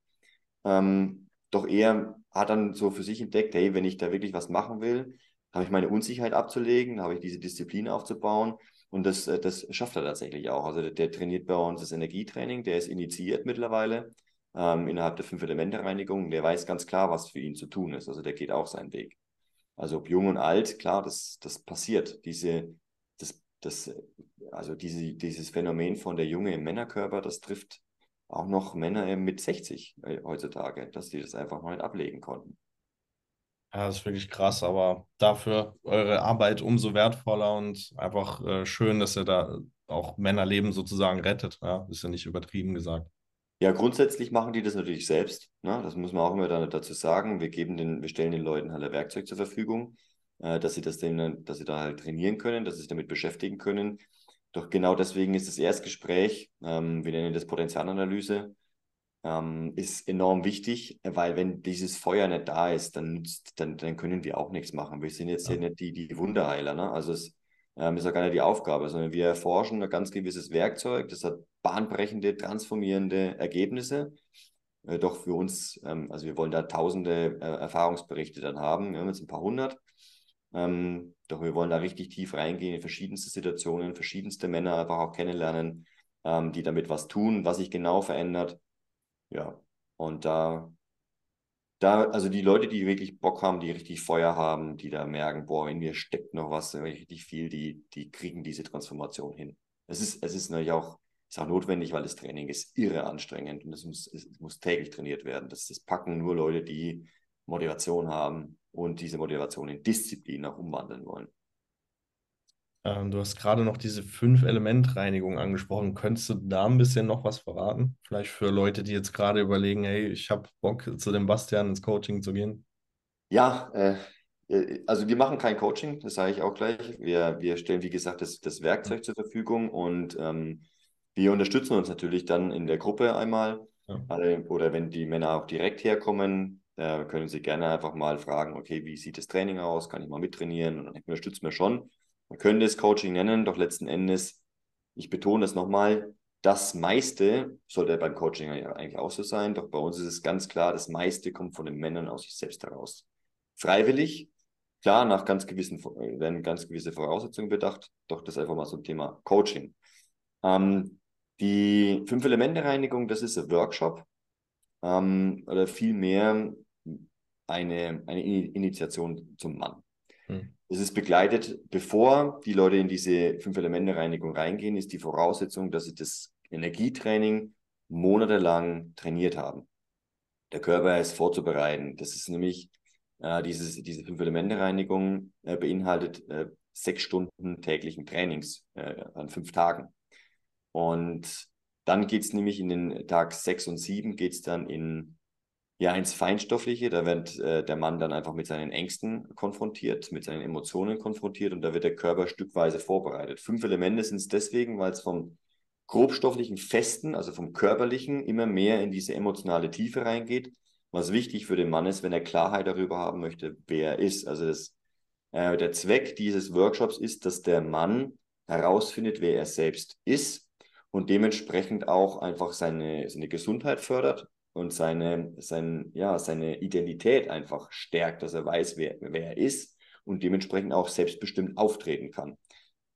ähm, doch er hat dann so für sich entdeckt, hey, wenn ich da wirklich was machen will, habe ich meine Unsicherheit abzulegen, habe ich diese Disziplin aufzubauen und das, äh, das schafft er tatsächlich auch. Also der, der trainiert bei uns das Energietraining, der ist initiiert mittlerweile ähm, innerhalb der Fünf-Elemente-Reinigung. Der weiß ganz klar, was für ihn zu tun ist. Also der geht auch seinen Weg. Also ob jung und alt, klar, das, das passiert. Diese, das, das, also diese, dieses Phänomen von der Junge im Männerkörper, das trifft auch noch Männer mit 60 äh, heutzutage, dass die das einfach mal nicht ablegen konnten. Ja, das ist wirklich krass, aber dafür eure Arbeit umso wertvoller und einfach äh, schön, dass ihr da auch Männerleben sozusagen rettet. Ja, ist ja nicht übertrieben gesagt. Ja, grundsätzlich machen die das natürlich selbst. Ne? Das muss man auch immer dazu sagen. Wir geben den, wir stellen den Leuten halt ein Werkzeug zur Verfügung, äh, dass sie das denn, dass sie da halt trainieren können, dass sie sich damit beschäftigen können. Doch genau deswegen ist das Erstgespräch, ähm, wir nennen das Potenzialanalyse, ähm, ist enorm wichtig, weil wenn dieses Feuer nicht da ist, dann, nützt, dann, dann können wir auch nichts machen. Wir sind jetzt ja. hier nicht die, die Wunderheiler. Ne? Also es ähm, ist ja gar nicht die Aufgabe, sondern wir erforschen ein ganz gewisses Werkzeug, das hat bahnbrechende, transformierende Ergebnisse. Äh, doch für uns, ähm, also wir wollen da tausende äh, Erfahrungsberichte dann haben, wir haben jetzt ein paar hundert. Ähm, doch wir wollen da richtig tief reingehen in verschiedenste Situationen, verschiedenste Männer einfach auch kennenlernen, ähm, die damit was tun, was sich genau verändert ja, und da, da, also die Leute, die wirklich Bock haben, die richtig Feuer haben, die da merken, boah, in mir steckt noch was, richtig viel, die, die kriegen diese Transformation hin. Es ist, es ist natürlich auch, ist auch notwendig, weil das Training ist irre anstrengend und es muss, es muss täglich trainiert werden. Das, das packen nur Leute, die Motivation haben und diese Motivation in Disziplin auch umwandeln wollen. Ähm, du hast gerade noch diese Fünf-Element-Reinigung angesprochen. Könntest du da ein bisschen noch was verraten? Vielleicht für Leute, die jetzt gerade überlegen, hey, ich habe Bock, zu dem Bastian ins Coaching zu gehen. Ja, äh, äh, also wir machen kein Coaching, das sage ich auch gleich. Wir, wir stellen, wie gesagt, das, das Werkzeug zur Verfügung und ähm, wir unterstützen uns natürlich dann in der Gruppe einmal. Ja. Oder wenn die Männer auch direkt herkommen, äh, können sie gerne einfach mal fragen, okay, wie sieht das Training aus? Kann ich mal mittrainieren? Und dann unterstützen wir schon. Man könnte es Coaching nennen, doch letzten Endes, ich betone es nochmal, das meiste sollte beim Coaching eigentlich auch so sein, doch bei uns ist es ganz klar, das meiste kommt von den Männern aus sich selbst heraus. Freiwillig, klar, nach ganz gewissen, werden ganz gewisse Voraussetzungen bedacht, doch das ist einfach mal so ein Thema Coaching. Ähm, die Fünf-Elemente-Reinigung, das ist ein Workshop ähm, oder vielmehr eine, eine Initiation zum Mann. Hm. Es ist begleitet, bevor die Leute in diese Fünf-Elemente-Reinigung reingehen, ist die Voraussetzung, dass sie das Energietraining monatelang trainiert haben. Der Körper ist vorzubereiten. Das ist nämlich äh, dieses, diese Fünf-Elemente-Reinigung äh, beinhaltet äh, sechs Stunden täglichen Trainings äh, an fünf Tagen. Und dann geht es nämlich in den Tag sechs und sieben geht es dann in ja ins Feinstoffliche. Da wird äh, der Mann dann einfach mit seinen Ängsten konfrontiert, mit seinen Emotionen konfrontiert und da wird der Körper stückweise vorbereitet. Fünf Elemente sind es deswegen, weil es vom grobstofflichen Festen, also vom körperlichen, immer mehr in diese emotionale Tiefe reingeht, was wichtig für den Mann ist, wenn er Klarheit darüber haben möchte, wer er ist. Also das, äh, der Zweck dieses Workshops ist, dass der Mann herausfindet, wer er selbst ist und dementsprechend auch einfach seine, seine Gesundheit fördert und seine, sein, ja, seine Identität einfach stärkt, dass er weiß, wer, wer er ist und dementsprechend auch selbstbestimmt auftreten kann.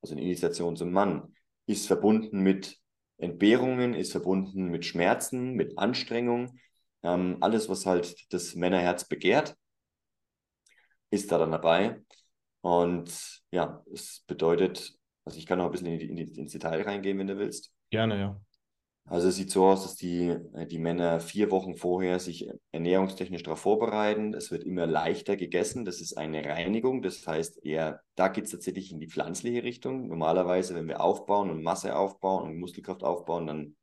Also eine Initiation zum Mann ist verbunden mit Entbehrungen, ist verbunden mit Schmerzen, mit Anstrengung. Ähm, alles, was halt das Männerherz begehrt, ist da dann dabei. Und ja, es bedeutet, also ich kann noch ein bisschen in die, in die, ins Detail reingehen, wenn du willst. Gerne, ja. Also es sieht so aus, dass die, äh, die Männer vier Wochen vorher sich ernährungstechnisch darauf vorbereiten. Es wird immer leichter gegessen. Das ist eine Reinigung. Das heißt, eher, da geht es tatsächlich in die pflanzliche Richtung. Normalerweise, wenn wir aufbauen und Masse aufbauen und Muskelkraft aufbauen, dann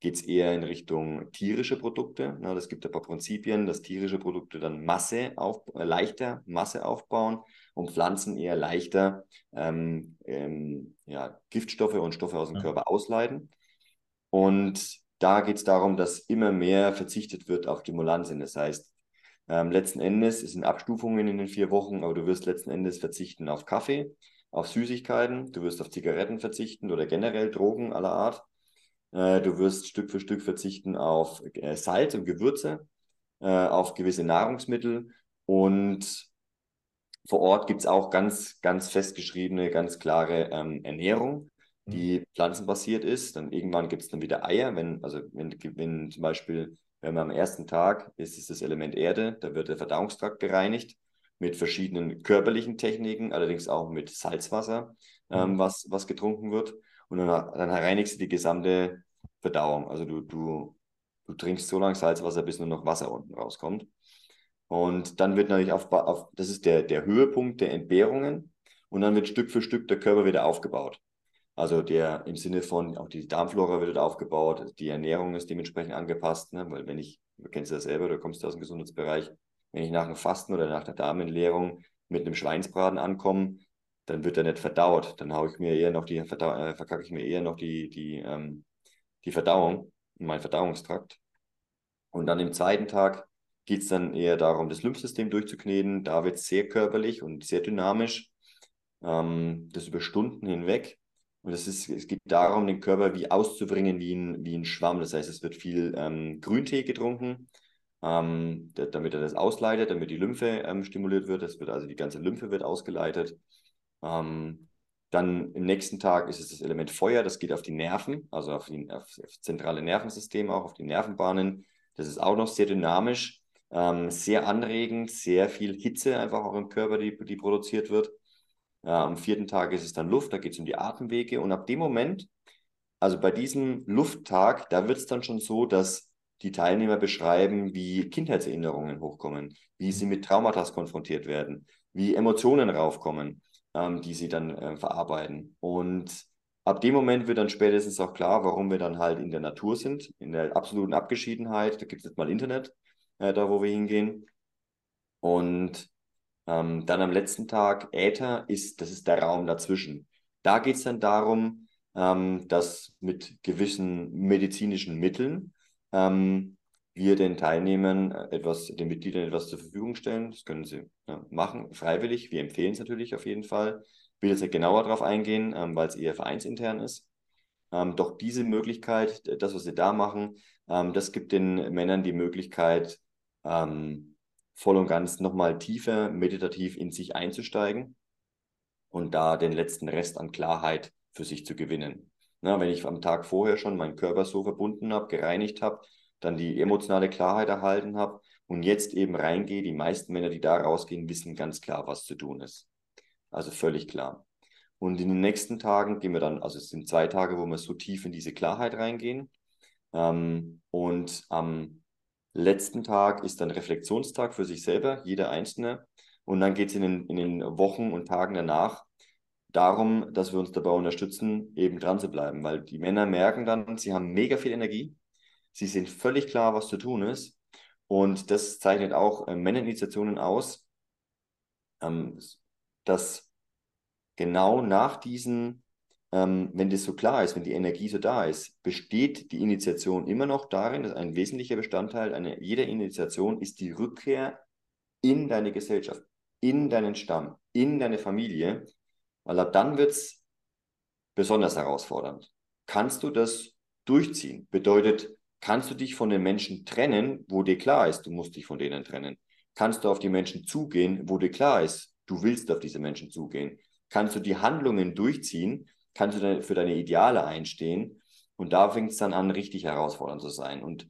geht es eher in Richtung tierische Produkte. Ja, das gibt ein paar Prinzipien, dass tierische Produkte dann Masse auf, äh, leichter Masse aufbauen und Pflanzen eher leichter ähm, ähm, ja, Giftstoffe und Stoffe aus dem ja. Körper ausleiten. Und da geht es darum, dass immer mehr verzichtet wird auf Stimulantien. Das heißt, ähm, letzten Endes, es sind Abstufungen in den vier Wochen, aber du wirst letzten Endes verzichten auf Kaffee, auf Süßigkeiten, du wirst auf Zigaretten verzichten oder generell Drogen aller Art. Äh, du wirst Stück für Stück verzichten auf äh, Salz und Gewürze, äh, auf gewisse Nahrungsmittel und vor Ort gibt es auch ganz, ganz festgeschriebene, ganz klare ähm, Ernährung. Mhm. die pflanzenbasiert ist. Dann irgendwann gibt es dann wieder Eier. Wenn, also wenn, wenn zum Beispiel, wenn man am ersten Tag ist es das Element Erde, da wird der Verdauungstrakt bereinigt mit verschiedenen körperlichen Techniken, allerdings auch mit Salzwasser, mhm. ähm, was, was getrunken wird. Und dann, dann reinigst du die gesamte Verdauung. Also du, du, du trinkst so lange Salzwasser, bis nur noch Wasser unten rauskommt. Und dann wird natürlich auf, auf das ist der, der Höhepunkt der Entbehrungen. Und dann wird Stück für Stück der Körper wieder aufgebaut. Also der im Sinne von, auch die Darmflora wird aufgebaut, die Ernährung ist dementsprechend angepasst, ne? weil wenn ich, du kennst ja selber, du kommst aus dem Gesundheitsbereich, wenn ich nach einem Fasten oder nach der Darmentleerung mit einem Schweinsbraten ankomme, dann wird er nicht verdaut. Dann haue ich mir eher noch die, verdau äh, verkacke ich mir eher noch die, die, ähm, die Verdauung, mein Verdauungstrakt. Und dann im zweiten Tag geht es dann eher darum, das Lymphsystem durchzukneten. Da wird es sehr körperlich und sehr dynamisch. Ähm, das über Stunden hinweg. Und es, ist, es geht darum, den Körper wie auszubringen wie ein, wie ein Schwamm. Das heißt, es wird viel ähm, Grüntee getrunken, ähm, damit er das ausleitet, damit die Lymphe ähm, stimuliert wird. Das wird also die ganze Lymphe wird ausgeleitet. Ähm, dann im nächsten Tag ist es das Element Feuer, das geht auf die Nerven, also auf, die, auf das zentrale Nervensystem, auch auf die Nervenbahnen. Das ist auch noch sehr dynamisch, ähm, sehr anregend, sehr viel Hitze einfach auch im Körper, die, die produziert wird. Ja, am vierten Tag ist es dann Luft, da geht es um die Atemwege. Und ab dem Moment, also bei diesem Lufttag, da wird es dann schon so, dass die Teilnehmer beschreiben, wie Kindheitserinnerungen hochkommen, wie sie mit Traumata konfrontiert werden, wie Emotionen raufkommen, ähm, die sie dann äh, verarbeiten. Und ab dem Moment wird dann spätestens auch klar, warum wir dann halt in der Natur sind, in der absoluten Abgeschiedenheit. Da gibt es jetzt mal Internet, äh, da wo wir hingehen. Und ähm, dann am letzten Tag Äther ist, das ist der Raum dazwischen. Da geht es dann darum, ähm, dass mit gewissen medizinischen Mitteln ähm, wir den Teilnehmern etwas, den Mitgliedern etwas zur Verfügung stellen. Das können sie ja, machen, freiwillig. Wir empfehlen es natürlich auf jeden Fall. Ich will jetzt nicht genauer darauf eingehen, ähm, weil es eher vereinsintern ist. Ähm, doch diese Möglichkeit, das, was sie da machen, ähm, das gibt den Männern die Möglichkeit, ähm, voll und ganz nochmal tiefer meditativ in sich einzusteigen und da den letzten Rest an Klarheit für sich zu gewinnen. Na, wenn ich am Tag vorher schon meinen Körper so verbunden habe, gereinigt habe, dann die emotionale Klarheit erhalten habe und jetzt eben reingehe, die meisten Männer, die da rausgehen, wissen ganz klar, was zu tun ist. Also völlig klar. Und in den nächsten Tagen gehen wir dann, also es sind zwei Tage, wo wir so tief in diese Klarheit reingehen. Ähm, und am letzten Tag ist dann Reflexionstag für sich selber, jeder Einzelne. Und dann geht es in den, in den Wochen und Tagen danach darum, dass wir uns dabei unterstützen, eben dran zu bleiben, weil die Männer merken dann, sie haben mega viel Energie, sie sind völlig klar, was zu tun ist. Und das zeichnet auch äh, Männerinitiationen aus, ähm, dass genau nach diesen, ähm, wenn das so klar ist, wenn die Energie so da ist, besteht die Initiation immer noch darin, dass ein wesentlicher Bestandteil einer, jeder Initiation ist die Rückkehr in deine Gesellschaft, in deinen Stamm, in deine Familie, weil ab dann wird es besonders herausfordernd. Kannst du das durchziehen? Bedeutet, kannst du dich von den Menschen trennen, wo dir klar ist, du musst dich von denen trennen? Kannst du auf die Menschen zugehen, wo dir klar ist, du willst auf diese Menschen zugehen? Kannst du die Handlungen durchziehen? Kannst du für deine Ideale einstehen? Und da fängt es dann an, richtig herausfordernd zu sein. Und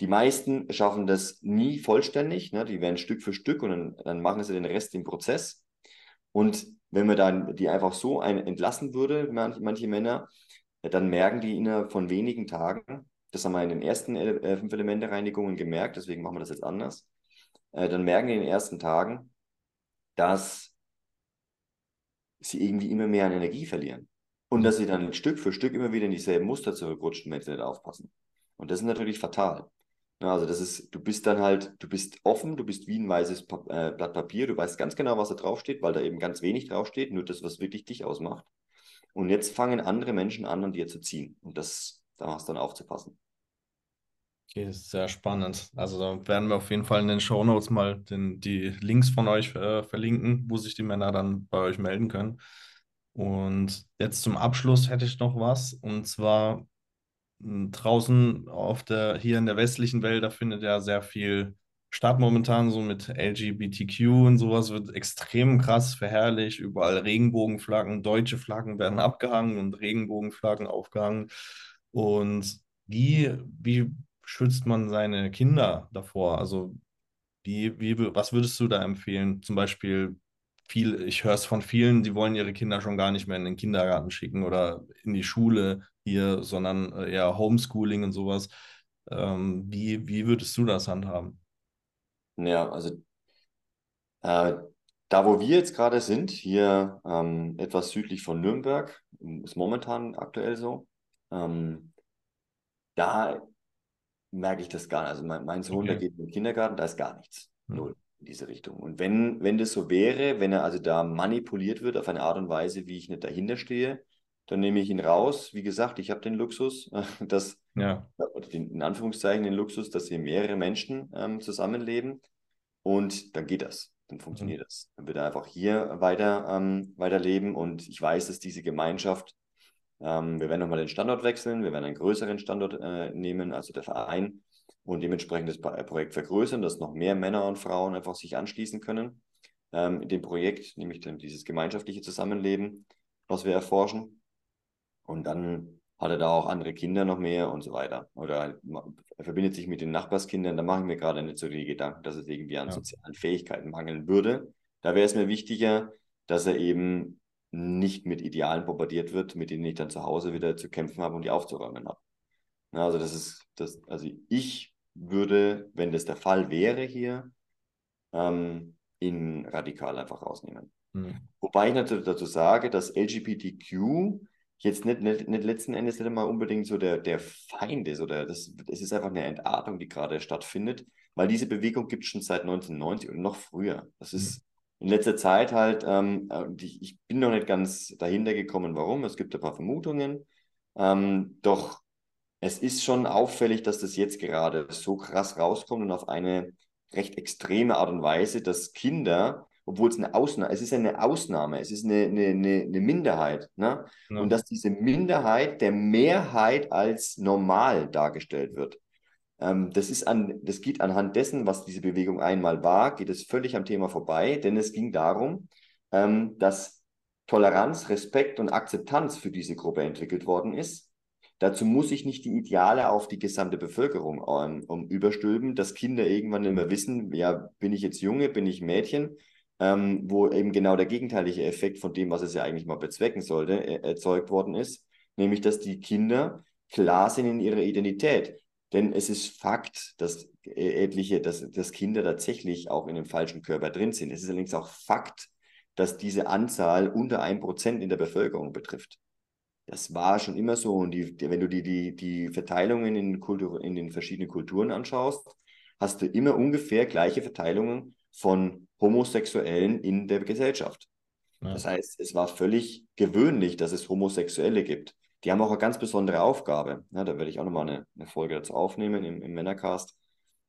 die meisten schaffen das nie vollständig. Ne? Die werden Stück für Stück und dann, dann machen sie den Rest im Prozess. Und wenn man dann die einfach so ein, entlassen würde, manche, manche Männer, dann merken die innerhalb von wenigen Tagen, das haben wir in den ersten äh, fünf Elemente Reinigungen gemerkt, deswegen machen wir das jetzt anders, äh, dann merken die in den ersten Tagen, dass sie irgendwie immer mehr an Energie verlieren. Und dass sie dann Stück für Stück immer wieder in dieselben Muster zurückrutschen, wenn sie nicht aufpassen. Und das ist natürlich fatal. Ja, also das ist, du bist dann halt, du bist offen, du bist wie ein weißes pa äh, Blatt Papier, du weißt ganz genau, was da draufsteht, weil da eben ganz wenig draufsteht, nur das, was wirklich dich ausmacht. Und jetzt fangen andere Menschen an, an dir zu ziehen. Und das, da hast du dann aufzupassen. Okay, sehr spannend. Also da werden wir auf jeden Fall in den Show Notes mal den, die Links von euch äh, verlinken, wo sich die Männer dann bei euch melden können. Und jetzt zum Abschluss hätte ich noch was. Und zwar draußen auf der, hier in der westlichen Welt, da findet ja sehr viel statt momentan, so mit LGBTQ und sowas wird extrem krass verherrlicht. Überall Regenbogenflaggen, deutsche Flaggen werden abgehangen und Regenbogenflaggen aufgehangen. Und wie, wie schützt man seine Kinder davor? Also wie, wie, was würdest du da empfehlen? Zum Beispiel viel, ich höre es von vielen, die wollen ihre Kinder schon gar nicht mehr in den Kindergarten schicken oder in die Schule hier, sondern äh, eher Homeschooling und sowas. Ähm, wie, wie würdest du das handhaben? Ja, also äh, da, wo wir jetzt gerade sind, hier ähm, etwas südlich von Nürnberg, ist momentan aktuell so, ähm, da merke ich das gar nicht. Also mein, mein Sohn, okay. der geht in den Kindergarten, da ist gar nichts. Hm. Null in diese Richtung. Und wenn, wenn das so wäre, wenn er also da manipuliert wird auf eine Art und Weise, wie ich nicht dahinter stehe, dann nehme ich ihn raus. Wie gesagt, ich habe den Luxus, <laughs> dass, ja. in Anführungszeichen den Luxus, dass hier mehrere Menschen ähm, zusammenleben und dann geht das. Dann funktioniert mhm. das. Dann wird er einfach hier weiter, ähm, weiterleben und ich weiß, dass diese Gemeinschaft, ähm, wir werden nochmal den Standort wechseln, wir werden einen größeren Standort äh, nehmen, also der Verein, und dementsprechend das Projekt vergrößern, dass noch mehr Männer und Frauen einfach sich anschließen können ähm, in dem Projekt, nämlich dann dieses gemeinschaftliche Zusammenleben, was wir erforschen. Und dann hat er da auch andere Kinder noch mehr und so weiter. Oder er verbindet sich mit den Nachbarskindern, da mache ich mir gerade nicht so die Gedanken, dass es irgendwie an ja. sozialen Fähigkeiten mangeln würde. Da wäre es mir wichtiger, dass er eben nicht mit Idealen bombardiert wird, mit denen ich dann zu Hause wieder zu kämpfen habe und die aufzuräumen habe. Also das ist, das, also ich würde, wenn das der Fall wäre hier, ähm, ihn radikal einfach rausnehmen. Mhm. Wobei ich natürlich dazu sage, dass LGBTQ jetzt nicht, nicht, nicht letzten Endes nicht mal unbedingt so der, der Feind ist oder das, es ist einfach eine Entartung, die gerade stattfindet, weil diese Bewegung gibt es schon seit 1990 und noch früher. Das ist in letzter Zeit halt, ähm, äh, ich, ich, bin noch nicht ganz dahinter gekommen, warum. Es gibt ein paar Vermutungen, ähm, doch es ist schon auffällig, dass das jetzt gerade so krass rauskommt und auf eine recht extreme Art und Weise, dass Kinder, obwohl es eine Ausnahme, es ist eine Ausnahme, es ist eine, eine, eine, Minderheit, ne? Ja. Und dass diese Minderheit der Mehrheit als normal dargestellt wird. Ähm, das ist an, das geht anhand dessen, was diese Bewegung einmal war, geht es völlig am Thema vorbei, denn es ging darum, ähm, dass Toleranz, Respekt und Akzeptanz für diese Gruppe entwickelt worden ist Dazu muss ich nicht die Ideale auf die gesamte Bevölkerung um, um überstülpen, dass Kinder irgendwann immer wissen, ja, bin ich jetzt Junge, bin ich Mädchen, ähm, wo eben genau der gegenteilige Effekt von dem, was es ja eigentlich mal bezwecken sollte, er erzeugt worden ist, nämlich dass die Kinder klar sind in ihrer Identität. Denn es ist Fakt, dass etliche, dass, dass Kinder tatsächlich auch in dem falschen Körper drin sind. Es ist allerdings auch Fakt, dass diese Anzahl unter ein Prozent in der Bevölkerung betrifft. Das war schon immer so. Und die, wenn du die, die, die Verteilungen in, Kultur, in den verschiedenen Kulturen anschaust, hast du immer ungefähr gleiche Verteilungen von Homosexuellen in der Gesellschaft. Ja. Das heißt, es war völlig gewöhnlich, dass es Homosexuelle gibt. Die haben auch eine ganz besondere Aufgabe. Ja, da werde ich auch nochmal eine, eine Folge dazu aufnehmen im, im Männercast.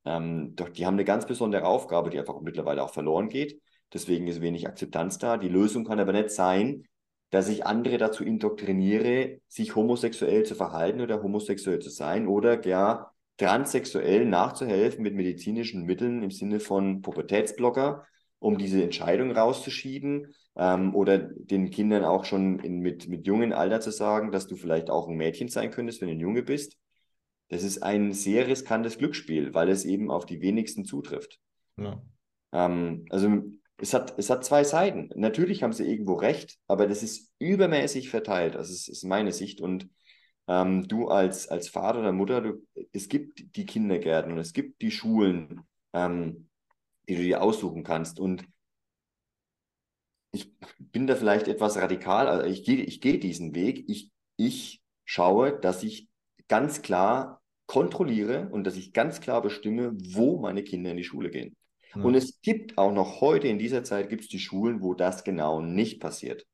Ähm, doch die haben eine ganz besondere Aufgabe, die einfach mittlerweile auch verloren geht. Deswegen ist wenig Akzeptanz da. Die Lösung kann aber nicht sein, dass ich andere dazu indoktriniere, sich homosexuell zu verhalten oder homosexuell zu sein oder ja, transsexuell nachzuhelfen mit medizinischen Mitteln im Sinne von Pubertätsblocker, um diese Entscheidung rauszuschieben ähm, oder den Kindern auch schon in, mit, mit jungen Alter zu sagen, dass du vielleicht auch ein Mädchen sein könntest, wenn du ein Junge bist. Das ist ein sehr riskantes Glücksspiel, weil es eben auf die wenigsten zutrifft. Ja. Ähm, also es hat, es hat zwei Seiten. Natürlich haben sie irgendwo recht, aber das ist übermäßig verteilt. Also es ist meine Sicht. Und ähm, du als, als Vater oder Mutter, du, es gibt die Kindergärten und es gibt die Schulen, ähm, die du dir aussuchen kannst. Und ich bin da vielleicht etwas radikal, also ich gehe ich geh diesen Weg. Ich, ich schaue, dass ich ganz klar kontrolliere und dass ich ganz klar bestimme, wo meine Kinder in die Schule gehen. Ja. Und es gibt auch noch heute in dieser Zeit gibt es die Schulen, wo das genau nicht passiert.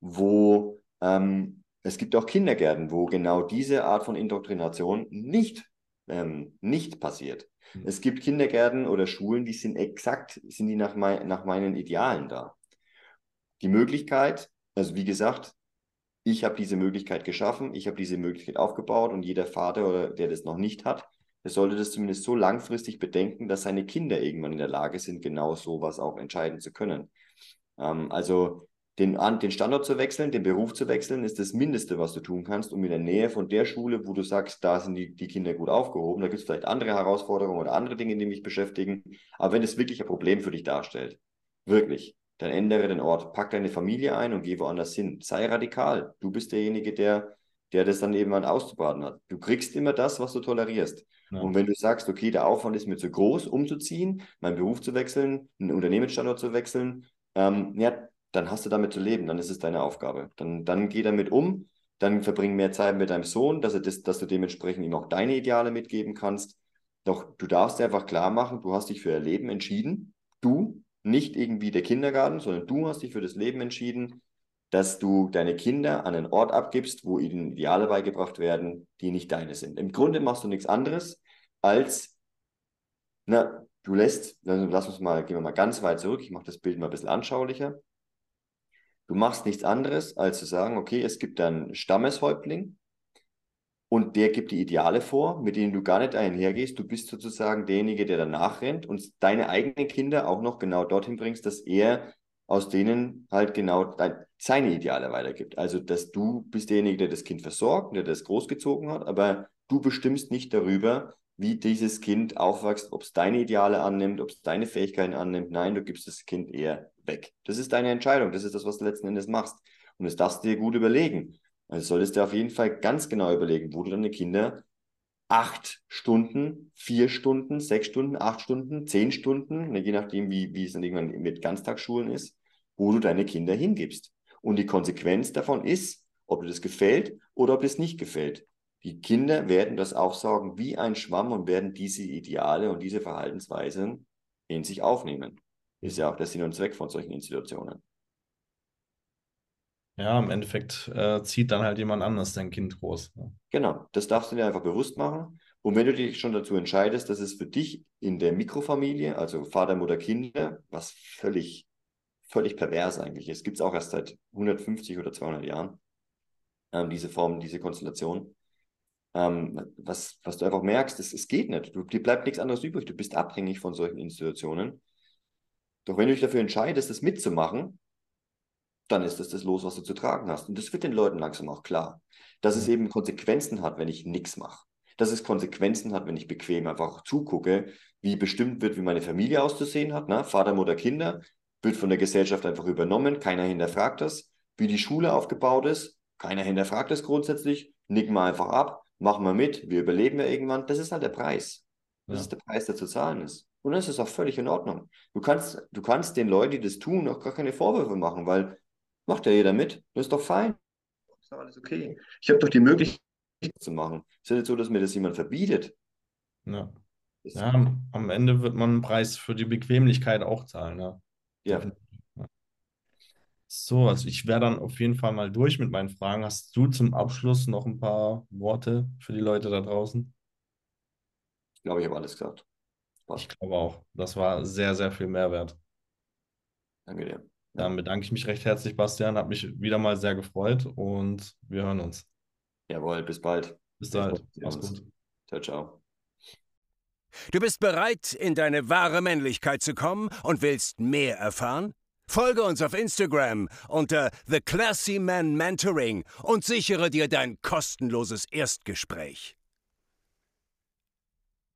Wo ähm, es gibt auch Kindergärten, wo genau diese Art von Indoktrination nicht, ähm, nicht passiert. Mhm. Es gibt Kindergärten oder Schulen, die sind exakt, sind die nach, mein, nach meinen Idealen da. Die Möglichkeit, also wie gesagt, ich habe diese Möglichkeit geschaffen, ich habe diese Möglichkeit aufgebaut und jeder Vater oder der das noch nicht hat, er sollte das zumindest so langfristig bedenken, dass seine Kinder irgendwann in der Lage sind, genau sowas auch entscheiden zu können. Ähm, also den, den Standort zu wechseln, den Beruf zu wechseln, ist das Mindeste, was du tun kannst, um in der Nähe von der Schule, wo du sagst, da sind die, die Kinder gut aufgehoben, da gibt es vielleicht andere Herausforderungen oder andere Dinge, die mich beschäftigen. Aber wenn es wirklich ein Problem für dich darstellt, wirklich, dann ändere den Ort, pack deine Familie ein und geh woanders hin. Sei radikal. Du bist derjenige, der, der das dann eben mal auszubaden hat. Du kriegst immer das, was du tolerierst. Ja. Und wenn du sagst, okay, der Aufwand ist mir zu groß, umzuziehen, meinen Beruf zu wechseln, einen Unternehmensstandort zu wechseln, ähm, ja, dann hast du damit zu leben, dann ist es deine Aufgabe. Dann, dann geh damit um, dann verbring mehr Zeit mit deinem Sohn, dass, er das, dass du dementsprechend ihm auch deine Ideale mitgeben kannst. Doch du darfst dir einfach klar machen, du hast dich für ihr Leben entschieden. Du, nicht irgendwie der Kindergarten, sondern du hast dich für das Leben entschieden, dass du deine Kinder an einen Ort abgibst, wo ihnen Ideale beigebracht werden, die nicht deine sind. Im Grunde machst du nichts anderes, als, na, du lässt, dann lass uns mal, gehen wir mal ganz weit zurück, ich mache das Bild mal ein bisschen anschaulicher. Du machst nichts anderes, als zu sagen, okay, es gibt einen Stammeshäuptling und der gibt die Ideale vor, mit denen du gar nicht einhergehst. Du bist sozusagen derjenige, der danach rennt und deine eigenen Kinder auch noch genau dorthin bringst, dass er aus denen halt genau seine Ideale weitergibt. Also, dass du bist derjenige, der das Kind versorgt, der das großgezogen hat, aber du bestimmst nicht darüber, wie dieses Kind aufwächst, ob es deine Ideale annimmt, ob es deine Fähigkeiten annimmt. Nein, du gibst das Kind eher weg. Das ist deine Entscheidung. Das ist das, was du letzten Endes machst. Und das darfst du dir gut überlegen. Also solltest du auf jeden Fall ganz genau überlegen, wo du deine Kinder acht Stunden, vier Stunden, sechs Stunden, acht Stunden, zehn Stunden, ne, je nachdem, wie, wie es dann irgendwann mit Ganztagsschulen ist, wo du deine Kinder hingibst. Und die Konsequenz davon ist, ob dir das gefällt oder ob es nicht gefällt. Die Kinder werden das aufsaugen wie ein Schwamm und werden diese Ideale und diese Verhaltensweisen in sich aufnehmen. Ist ja auch der Sinn und Zweck von solchen Institutionen. Ja, im Endeffekt äh, zieht dann halt jemand anders dein Kind groß. Ne? Genau, das darfst du dir einfach bewusst machen. Und wenn du dich schon dazu entscheidest, dass es für dich in der Mikrofamilie, also Vater, Mutter, Kinder, was völlig, völlig pervers eigentlich ist, gibt es auch erst seit 150 oder 200 Jahren, ähm, diese Form, diese Konstellation, ähm, was, was du einfach merkst, es, es geht nicht. Du, dir bleibt nichts anderes übrig. Du bist abhängig von solchen Institutionen. Doch wenn du dich dafür entscheidest, das mitzumachen, dann ist das das Los, was du zu tragen hast. Und das wird den Leuten langsam auch klar, dass es eben Konsequenzen hat, wenn ich nichts mache. Dass es Konsequenzen hat, wenn ich bequem einfach zugucke, wie bestimmt wird, wie meine Familie auszusehen hat. Ne? Vater, Mutter, Kinder wird von der Gesellschaft einfach übernommen. Keiner hinterfragt das. Wie die Schule aufgebaut ist, keiner hinterfragt das grundsätzlich. Nicken wir einfach ab machen wir mit, wir überleben ja irgendwann. Das ist halt der Preis. Das ja. ist der Preis, der zu zahlen ist. Und das ist auch völlig in Ordnung. Du kannst, du kannst den Leuten, die das tun, auch gar keine Vorwürfe machen, weil macht ja jeder mit. Das ist doch fein. Ist doch alles okay. Ich habe doch die Möglichkeit zu machen. Es ist nicht so, dass mir das jemand verbietet. Ja. Ja, am Ende wird man einen Preis für die Bequemlichkeit auch zahlen. Ja. Ja. So, also ich wäre dann auf jeden Fall mal durch mit meinen Fragen. Hast du zum Abschluss noch ein paar Worte für die Leute da draußen? Ich glaube, ich habe alles gesagt. Ich glaube auch. Das war sehr, sehr viel Mehrwert. Danke dir. Dann bedanke ich mich recht herzlich, Bastian. Hat mich wieder mal sehr gefreut und wir hören uns. Jawohl, bis bald. Bis bald. Mach's gut. Ciao, ciao. Du bist bereit, in deine wahre Männlichkeit zu kommen und willst mehr erfahren? Folge uns auf Instagram unter The Classy Man Mentoring und sichere dir dein kostenloses Erstgespräch.